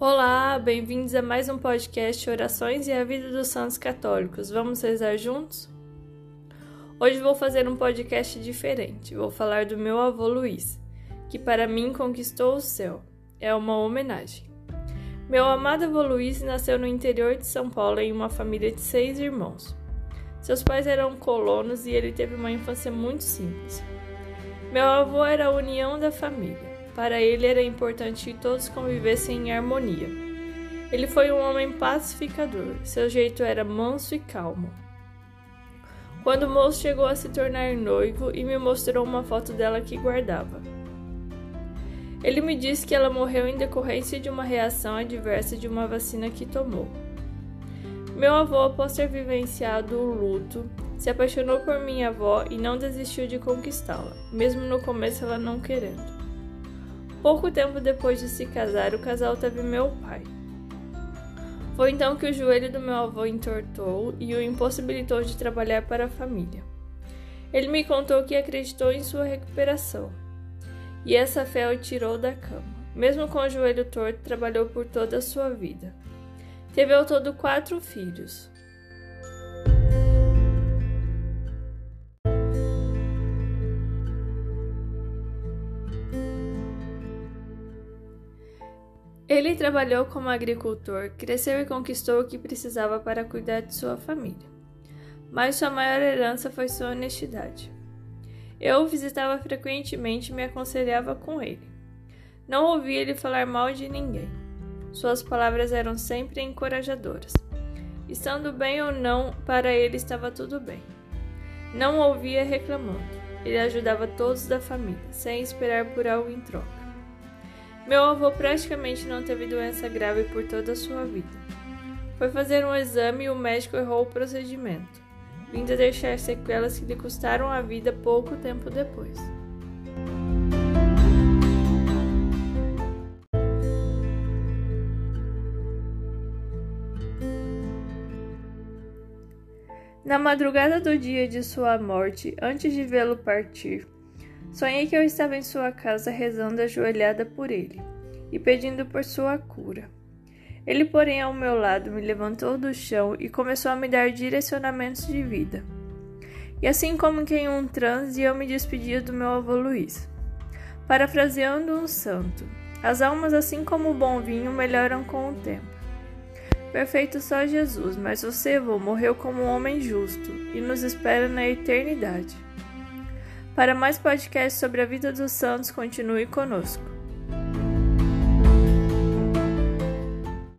Olá, bem-vindos a mais um podcast Orações e a Vida dos Santos Católicos. Vamos rezar juntos? Hoje vou fazer um podcast diferente. Vou falar do meu avô Luiz, que para mim conquistou o céu. É uma homenagem. Meu amado avô Luiz nasceu no interior de São Paulo em uma família de seis irmãos. Seus pais eram colonos e ele teve uma infância muito simples. Meu avô era a união da família. Para ele era importante que todos convivessem em harmonia. Ele foi um homem pacificador, seu jeito era manso e calmo. Quando o moço chegou a se tornar noivo e me mostrou uma foto dela que guardava. Ele me disse que ela morreu em decorrência de uma reação adversa de uma vacina que tomou. Meu avô, após ter vivenciado o luto, se apaixonou por minha avó e não desistiu de conquistá-la, mesmo no começo ela não querendo. Pouco tempo depois de se casar, o casal teve meu pai. Foi então que o joelho do meu avô entortou e o impossibilitou de trabalhar para a família. Ele me contou que acreditou em sua recuperação, e essa fé o tirou da cama. Mesmo com o joelho torto, trabalhou por toda a sua vida. Teve ao todo quatro filhos. Ele trabalhou como agricultor, cresceu e conquistou o que precisava para cuidar de sua família. Mas sua maior herança foi sua honestidade. Eu o visitava frequentemente e me aconselhava com ele. Não ouvia ele falar mal de ninguém. Suas palavras eram sempre encorajadoras. Estando bem ou não, para ele estava tudo bem. Não ouvia reclamando. Ele ajudava todos da família, sem esperar por algo em troca. Meu avô praticamente não teve doença grave por toda a sua vida. Foi fazer um exame e o médico errou o procedimento, vindo a deixar sequelas que lhe custaram a vida pouco tempo depois. Na madrugada do dia de sua morte, antes de vê-lo partir, Sonhei que eu estava em sua casa rezando ajoelhada por ele e pedindo por sua cura. Ele, porém, ao meu lado, me levantou do chão e começou a me dar direcionamentos de vida. E assim como que em um transe, eu me despedia do meu avô Luiz. Parafraseando um santo, as almas, assim como o bom vinho, melhoram com o tempo. Perfeito só Jesus, mas você, avô, morreu como um homem justo e nos espera na eternidade. Para mais podcasts sobre a vida dos santos, continue conosco.